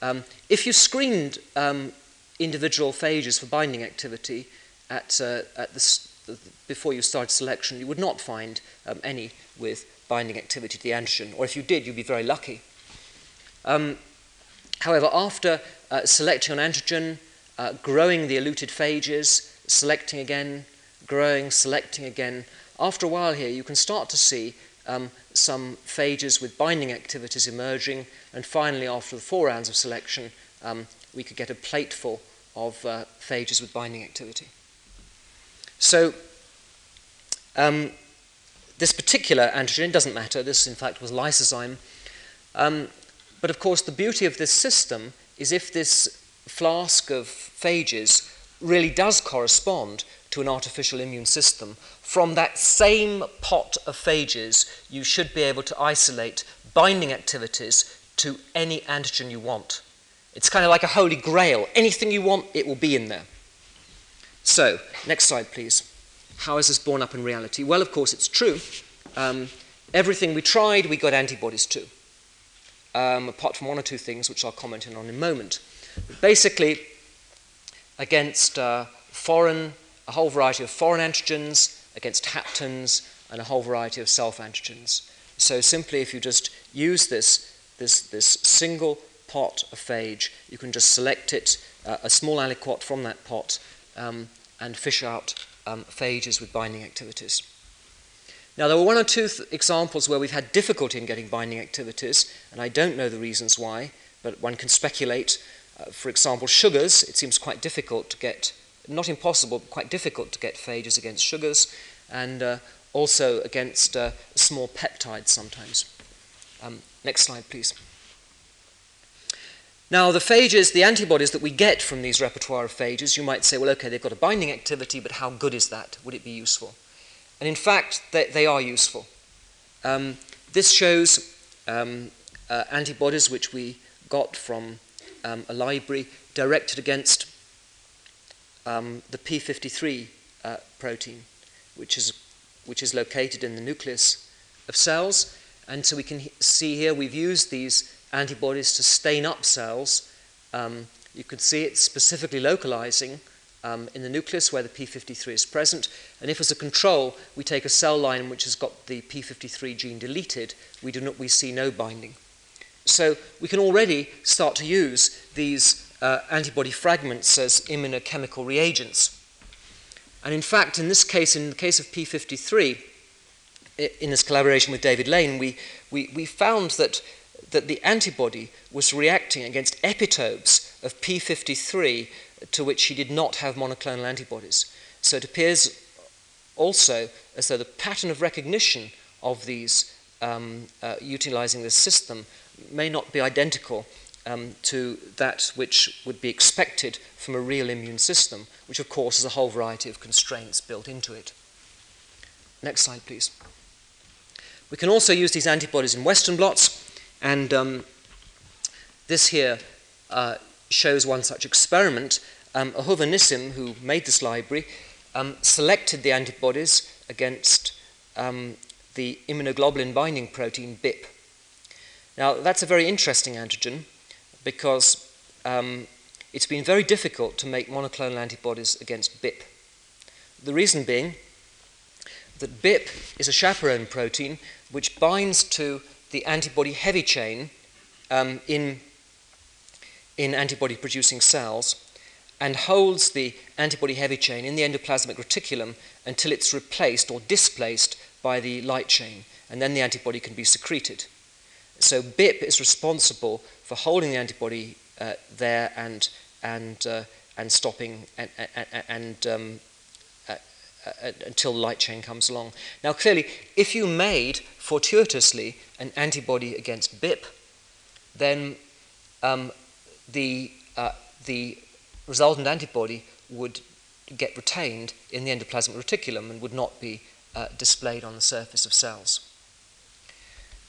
Um, if you screened um, individual phages for binding activity at, uh, at the, before you start selection, you would not find um, any with binding activity to the antigen, or if you did, you'd be very lucky. Um, however, after uh, selecting an antigen, uh, growing the eluted phages, selecting again, growing, selecting again, after a while here, you can start to see um, some phages with binding activities emerging, and finally, after the four rounds of selection, um, we could get a plateful of uh, phages with binding activity. So, um, this particular antigen doesn't matter. This, in fact, was lysozyme. Um, but of course, the beauty of this system is if this flask of phages really does correspond to an artificial immune system, from that same pot of phages, you should be able to isolate binding activities to any antigen you want. It's kind of like a holy grail. Anything you want, it will be in there. So, next slide, please. How is this borne up in reality? Well, of course, it's true. Um, everything we tried, we got antibodies to, um, apart from one or two things which I'll comment on in a moment. But basically, against uh, foreign, a whole variety of foreign antigens, against haptens, and a whole variety of self antigens. So simply, if you just use this, this, this single pot of phage, you can just select it, uh, a small aliquot from that pot, um, and fish out um, phages with binding activities. Now, there were one or two th- examples where we've had difficulty in getting binding activities, and I don't know the reasons why, but one can speculate. Uh, for example, sugars, it seems quite difficult to get not impossible, but quite difficult to get phages against sugars and uh, also against uh, small peptides sometimes. Um, next slide, please. Now, the phages, the antibodies that we get from these repertoire of phages, you might say, well, okay, they've got a binding activity, but how good is that? Would it be useful? And in fact, they, they are useful. Um, this shows um, uh, antibodies which we got from um, a library directed against um, the P53 uh, protein, which is, which is located in the nucleus of cells. And so we can see here we've used these antibodies to stain up cells. Um, you can see it specifically localizing um, in the nucleus where the p53 is present. And if as a control we take a cell line which has got the p53 gene deleted, we, do not, we see no binding. So we can already start to use these uh, antibody fragments as immunochemical reagents. And in fact, in this case, in the case of p53, in this collaboration with David Lane, we, we, we found that that the antibody was reacting against epitopes of P53 to which he did not have monoclonal antibodies. So it appears also as though the pattern of recognition of these um, uh, utilizing this system may not be identical um, to that which would be expected from a real immune system, which of course has a whole variety of constraints built into it. Next slide, please. We can also use these antibodies in Western blots. And um, this here uh, shows one such experiment. Um, Ahuva Nissim, who made this library, um, selected the antibodies against um, the immunoglobulin binding protein BIP. Now, that's a very interesting antigen because um, it's been very difficult to make monoclonal antibodies against BIP. The reason being that BIP is a chaperone protein which binds to the antibody heavy chain um, in, in antibody producing cells and holds the antibody heavy chain in the endoplasmic reticulum until it's replaced or displaced by the light chain, and then the antibody can be secreted. So BIP is responsible for holding the antibody uh, there and, and, uh, and stopping and, and, and um, uh, until the light chain comes along. Now, clearly, if you made fortuitously an antibody against BIP, then um, the, uh, the resultant antibody would get retained in the endoplasmic reticulum and would not be uh, displayed on the surface of cells.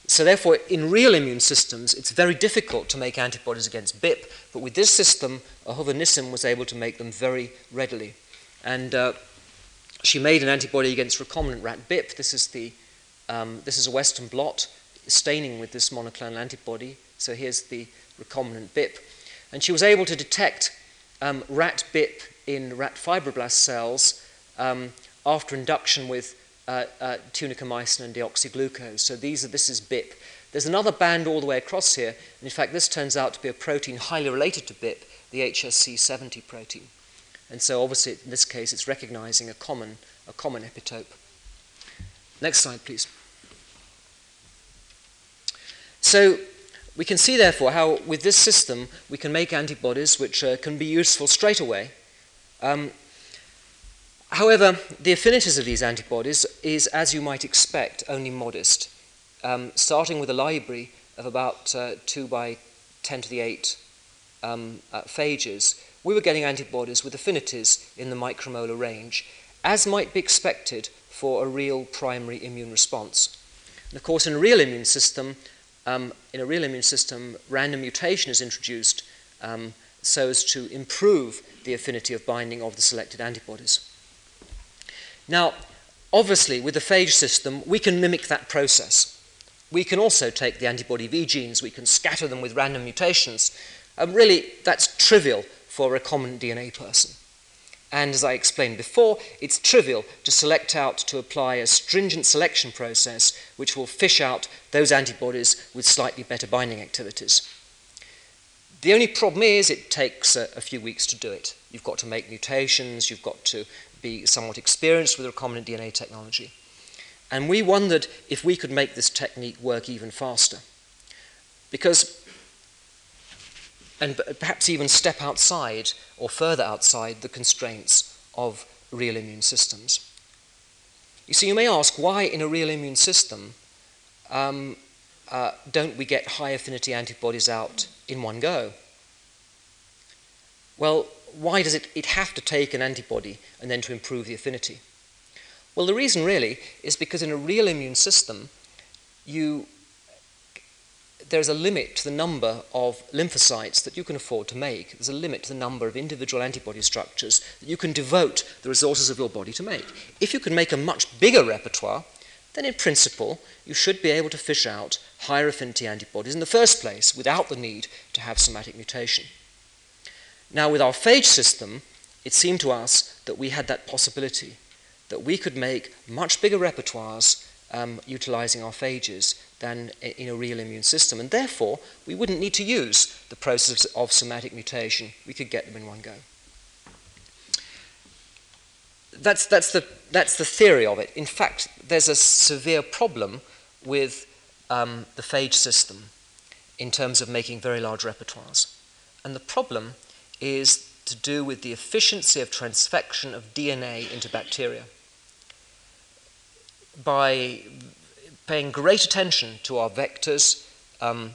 So, therefore, in real immune systems, it's very difficult to make antibodies against BIP, but with this system, Ahuva Nissim was able to make them very readily. And uh, she made an antibody against recombinant rat BIP. This is, the, um, this is a Western blot staining with this monoclonal antibody. So here's the recombinant BIP. And she was able to detect um, rat BIP in rat fibroblast cells um, after induction with uh, uh, tunicamycin and deoxyglucose. So these are, this is BIP. There's another band all the way across here. And in fact, this turns out to be a protein highly related to BIP, the HSC70 protein. And so obviously in this case it's recognizing a common, a common epitope. Next slide, please. So we can see therefore how with this system we can make antibodies which uh, can be useful straight away. Um, however, the affinities of these antibodies is, as you might expect, only modest, um, starting with a library of about uh, 2 by 10 to the 8 um, uh, phages we were getting antibodies with affinities in the micromolar range, as might be expected for a real primary immune response. And of course, in a real immune system, um, in a real immune system, random mutation is introduced um, so as to improve the affinity of binding of the selected antibodies. Now, obviously, with the phage system, we can mimic that process. We can also take the antibody V genes, we can scatter them with random mutations. Um, really, that's trivial for a recombinant DNA person. And as I explained before, it's trivial to select out to apply a stringent selection process which will fish out those antibodies with slightly better binding activities. The only problem is it takes a, a, few weeks to do it. You've got to make mutations, you've got to be somewhat experienced with recombinant DNA technology. And we wondered if we could make this technique work even faster. Because and perhaps even step outside or further outside the constraints of real immune systems. You see, you may ask why in a real immune system um, uh, don't we get high affinity antibodies out in one go? Well, why does it, it have to take an antibody and then to improve the affinity? Well, the reason really is because in a real immune system, you, there's a limit to the number of lymphocytes that you can afford to make. There's a limit to the number of individual antibody structures that you can devote the resources of your body to make. If you can make a much bigger repertoire, then in principle, you should be able to fish out higher affinity antibodies in the first place without the need to have somatic mutation. Now, with our phage system, it seemed to us that we had that possibility, that we could make much bigger repertoires um, utilizing our phages than in a real immune system. And therefore, we wouldn't need to use the process of somatic mutation. We could get them in one go. That's, that's, the, that's the theory of it. In fact, there's a severe problem with um, the phage system in terms of making very large repertoires. And the problem is to do with the efficiency of transfection of DNA into bacteria. By paying great attention to our vectors, um,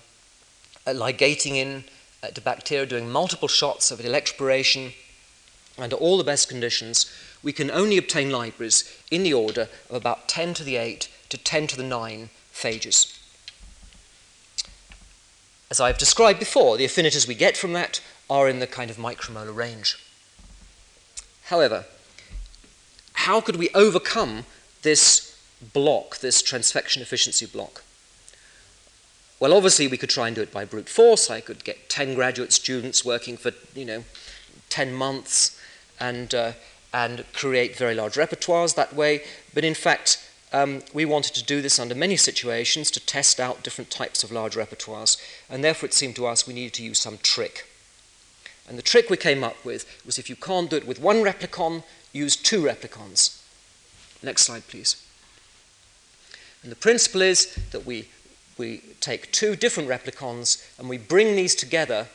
uh, ligating in uh, to bacteria, doing multiple shots of electroporation under all the best conditions, we can only obtain libraries in the order of about 10 to the 8 to 10 to the 9 phages. As I've described before, the affinities we get from that are in the kind of micromolar range. However, how could we overcome this block, this transfection efficiency block? Well, obviously, we could try and do it by brute force. I could get 10 graduate students working for, you know, 10 months and, uh, and create very large repertoires that way. But in fact, um, we wanted to do this under many situations to test out different types of large repertoires, and therefore it seemed to us we needed to use some trick. And the trick we came up with was if you can't do it with one replicon, use two replicons. Next slide, please. And the principle is that we, we take two different replicons and we bring these together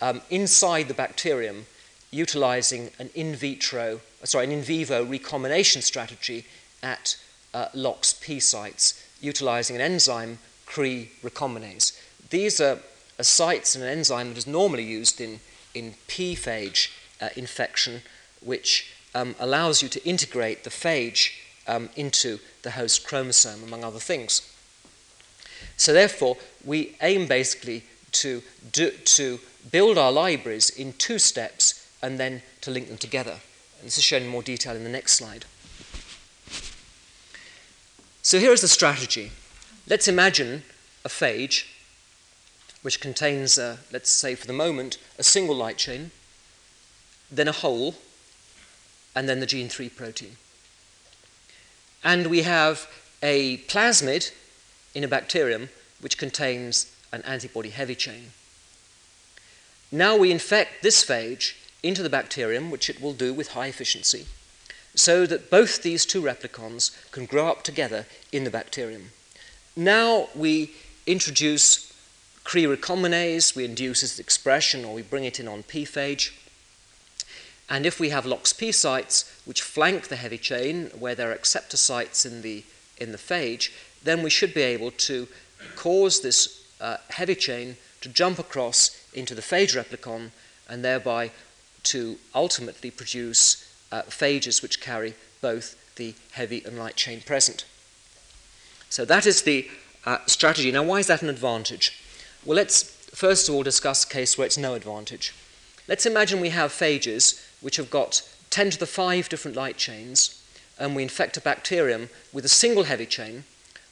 um, inside the bacterium utilizing an in vitro, uh, sorry, an in vivo recombination strategy at uh, LOX-P sites, utilizing an enzyme, Cre recombinase. These are, are sites and an enzyme that is normally used in in P phage uh, infection, which um, allows you to integrate the phage um, into the host chromosome, among other things. So, therefore, we aim basically to, do, to build our libraries in two steps and then to link them together. And this is shown in more detail in the next slide. So, here is the strategy. Let's imagine a phage which contains, uh, let's say for the moment, a single light chain, then a hole, and then the gene 3 protein. And we have a plasmid in a bacterium which contains an antibody heavy chain. Now we infect this phage into the bacterium, which it will do with high efficiency, so that both these two replicons can grow up together in the bacterium. Now we introduce Cre recombinase, we induce its expression or we bring it in on P phage. And if we have LOX-P sites which flank the heavy chain, where there are acceptor sites in the, in the phage, then we should be able to cause this uh, heavy chain to jump across into the phage replicon and thereby to ultimately produce uh, phages which carry both the heavy and light chain present. So that is the uh, strategy. Now, why is that an advantage? Well, let's first of all discuss a case where it's no advantage. Let's imagine we have phages which have got 10 to the 5 different light chains, and we infect a bacterium with a single heavy chain.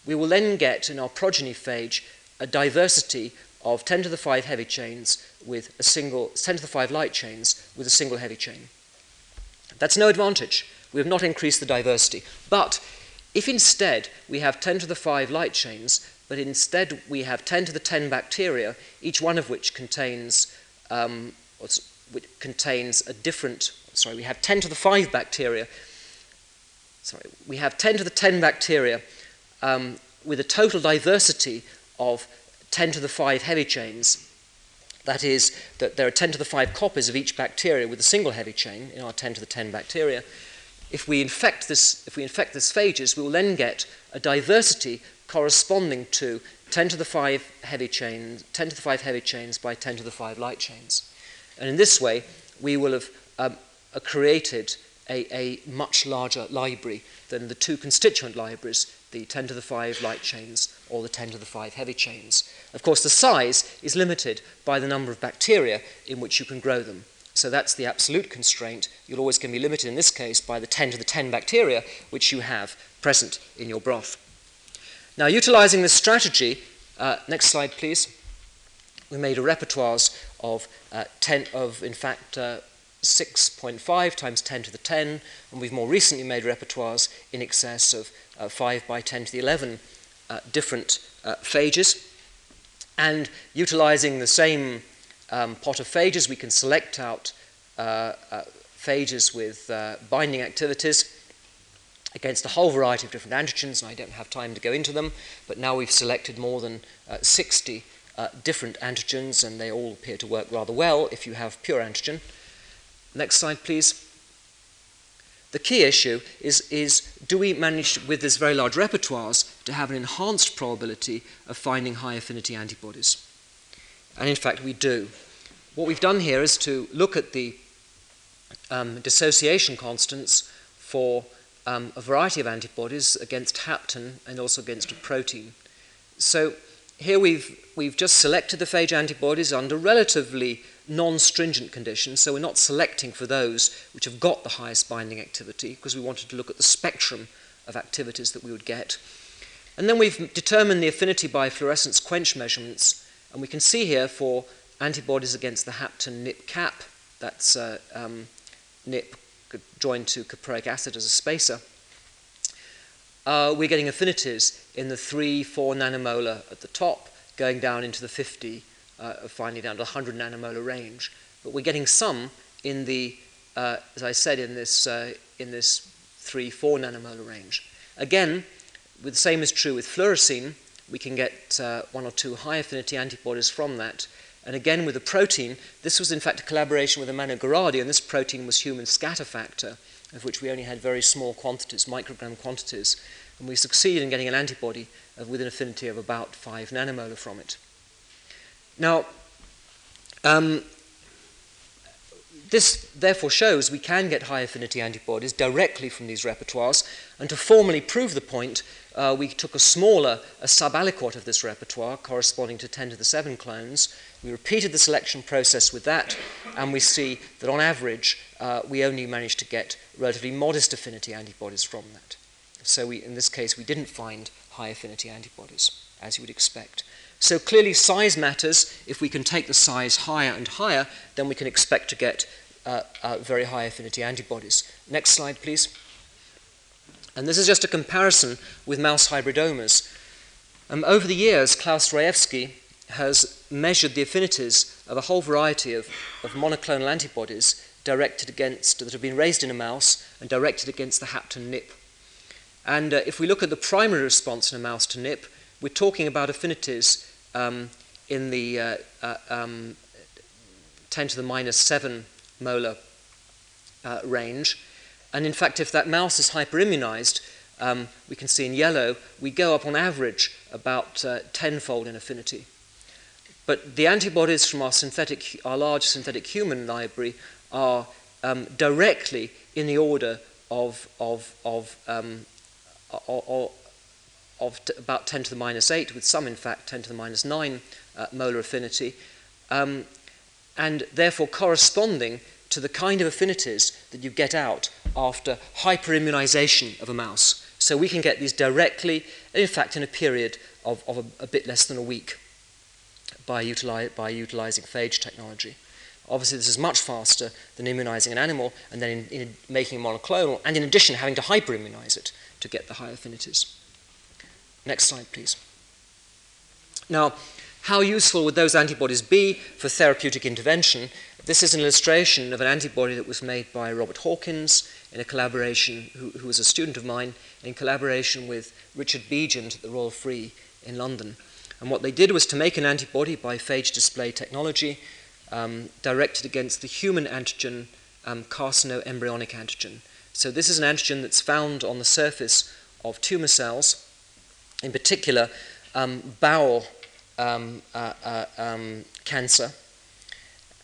We will then get in our progeny phage a diversity of 10 to the 5 heavy chains with a single 10 to the 5 light chains with a single heavy chain. That's no advantage. We have not increased the diversity. But if instead we have 10 to the 5 light chains but instead we have 10 to the 10 bacteria, each one of which contains, um, which contains a different, sorry, we have 10 to the 5 bacteria, sorry, we have 10 to the 10 bacteria um, with a total diversity of 10 to the 5 heavy chains. That is, that there are 10 to the 5 copies of each bacteria with a single heavy chain in our 10 to the 10 bacteria. If we infect this, if we infect this phages, we will then get a diversity corresponding to 10 to the 5 heavy chains, 10 to the 5 heavy chains by 10 to the 5 light chains. And in this way, we will have um, uh, created a, a much larger library than the two constituent libraries, the 10 to the 5 light chains or the 10 to the 5 heavy chains. Of course, the size is limited by the number of bacteria in which you can grow them. So that's the absolute constraint. You're always going to be limited in this case by the 10 to the 10 bacteria which you have present in your broth. Now, utilizing this strategy, uh, next slide, please. We made a repertoires of uh, 10 of, in fact, uh, 6.5 times 10 to the 10, and we've more recently made repertoires in excess of uh, 5 by 10 to the 11 uh, different uh, phages. And utilizing the same um, pot of phages, we can select out uh, uh, phages with uh, binding activities against a whole variety of different antigens, and I don't have time to go into them, but now we've selected more than 60 different antigens, and they all appear to work rather well if you have pure antigen. Next slide, please. The key issue is, is do we manage, with this very large repertoires, to have an enhanced probability of finding high affinity antibodies? And in fact, we do. What we've done here is to look at the um, dissociation constants for um, a variety of antibodies against hapten and also against a protein. So here we've, we've just selected the phage antibodies under relatively non-stringent conditions, so we're not selecting for those which have got the highest binding activity because we wanted to look at the spectrum of activities that we would get. And then we've determined the affinity by fluorescence quench measurements, and we can see here for antibodies against the hapten NIP cap, that's uh, um, NIP joined to caproic acid as a spacer, uh, we're getting affinities in the 3, 4 nanomolar at the top, going down into the 50 uh, finally down to the 100 nanomolar range. But we're getting some in the, uh, as I said, in this, uh, in this 3, 4 nanomolar range. Again, the same is true with fluorescein. We can get uh, one or two high affinity antibodies from that. And again, with the protein, this was in fact a collaboration with Emmanuel Gherardi, and this protein was human scatter factor, of which we only had very small quantities, microgram quantities. And we succeed in getting an antibody with an affinity of about 5 nanomolar from it. Now, um, this therefore shows we can get high affinity antibodies directly from these repertoires, and to formally prove the point, uh, we took a smaller, a sub-aliquot of this repertoire, corresponding to 10 to the 7 clones. We repeated the selection process with that, and we see that on average, uh, we only managed to get relatively modest affinity antibodies from that. So we, in this case, we didn't find high affinity antibodies, as you would expect. So clearly, size matters. If we can take the size higher and higher, then we can expect to get uh, uh, very high affinity antibodies. Next slide, please. And this is just a comparison with mouse hybridomas. Um, over the years, Klaus Rajewski has measured the affinities of a whole variety of, of monoclonal antibodies directed against, that have been raised in a mouse and directed against the hapten NIP. And uh, if we look at the primary response in a mouse to NIP, we're talking about affinities um, in the uh, uh, um, 10 to the minus 7 molar uh, range. And in fact, if that mouse is hyperimmunized, um, we can see in yellow, we go up on average about uh, tenfold in affinity. But the antibodies from our synthetic, our large synthetic human library are um, directly in the order of, of, of, um, of t- about 10 to the minus 8, with some, in fact, 10 to the minus 9 uh, molar affinity, um, and therefore corresponding to the kind of affinities that you get out after hyperimmunization of a mouse. So we can get these directly, in fact, in a period of, of a, a bit less than a week by, utili- by utilizing phage technology. Obviously, this is much faster than immunizing an animal and then in, in making a monoclonal, and in addition, having to hyperimmunize it to get the high affinities. Next slide, please. Now, how useful would those antibodies be for therapeutic intervention? This is an illustration of an antibody that was made by Robert Hawkins in a collaboration, who, who was a student of mine, in collaboration with Richard Begent at the Royal Free in London. And what they did was to make an antibody by phage display technology um, directed against the human antigen um, carcinoembryonic antigen. So, this is an antigen that's found on the surface of tumor cells, in particular, um, bowel um, uh, uh, um, cancer.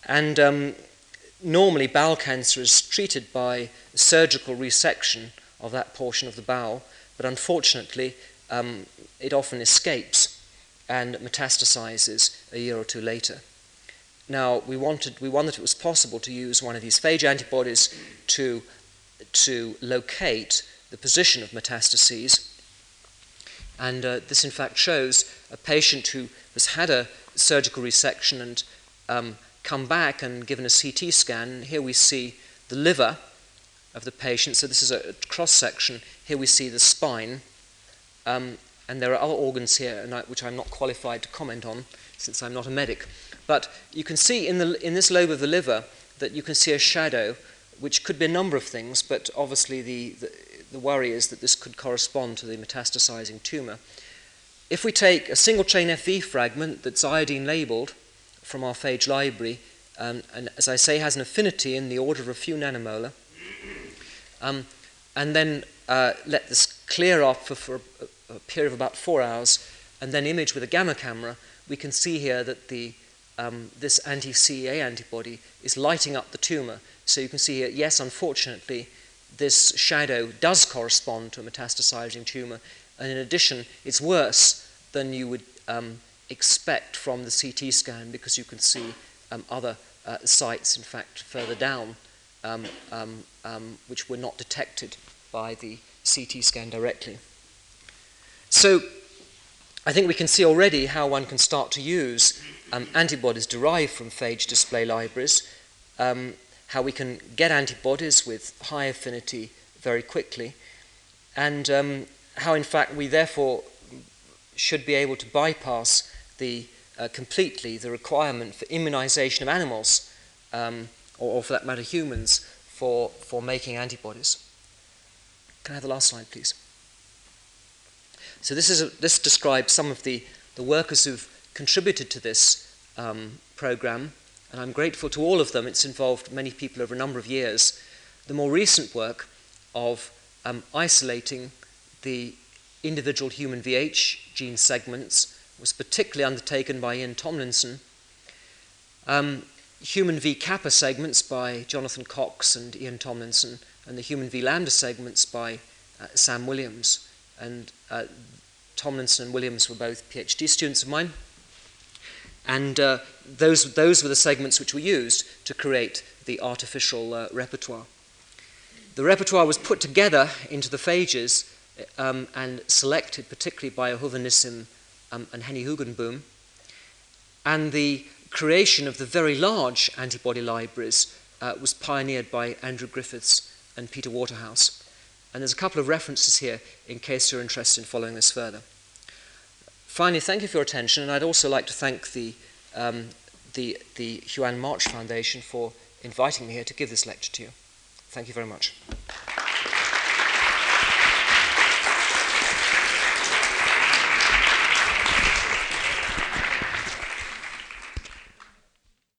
And um, normally, bowel cancer is treated by surgical resection of that portion of the bowel, but unfortunately, um, it often escapes and metastasizes a year or two later. Now, we wanted, we wondered if it was possible to use one of these phage antibodies to, to locate the position of metastases. And uh, this, in fact, shows a patient who has had a surgical resection and um, come back and given a CT scan. Here we see the liver of the patient. So this is a cross section. Here we see the spine. Um, and there are other organs here which I'm not qualified to comment on since I'm not a medic. But you can see in, the, in this lobe of the liver that you can see a shadow, which could be a number of things, but obviously the, the, the worry is that this could correspond to the metastasizing tumor. If we take a single chain FV fragment that's iodine labeled from our phage library, um, and as I say, has an affinity in the order of a few nanomolar, um, and then uh, let this clear up for, for a, a, period of about four hours, and then image with a gamma camera, we can see here that the, um, this anti-CEA antibody is lighting up the tumor. So you can see here, yes, unfortunately, this shadow does correspond to a metastasizing tumor, and in addition, it's worse than you would um, expect from the CT scan because you can see um, other uh, sites, in fact, further down, um, um, um, which were not detected by the CT scan directly. So I think we can see already how one can start to use um, antibodies derived from phage display libraries, how we can get antibodies with high affinity very quickly, and um, how, in fact, we therefore should be able to bypass the, uh, completely the requirement for immunization of animals, um, or, or, for that matter, humans, for, for making antibodies. Can I have the last slide, please? So this, is a, this describes some of the, the workers who've contributed to this um, program, and I'm grateful to all of them. It's involved many people over a number of years. The more recent work of um, isolating the individual human VH gene segments was particularly undertaken by Ian Tomlinson. Um, human V kappa segments by Jonathan Cox and Ian Tomlinson, and the human V lambda segments by uh, Sam Williams. And uh, Tomlinson and Williams were both PhD students of mine. And uh, those, those were the segments which were used to create the artificial uh, repertoire. The repertoire was put together into the phages um, and selected particularly by Ahuva um, and Henny Hugenboom. And the creation of the very large antibody libraries uh, was pioneered by Andrew Griffiths and Peter Waterhouse. And there's a couple of references here in case you're interested in following this further. Finally, thank you for your attention, and I'd also like to thank the, um, the, the Huan March Foundation for inviting me here to give this lecture to you. Thank you very much.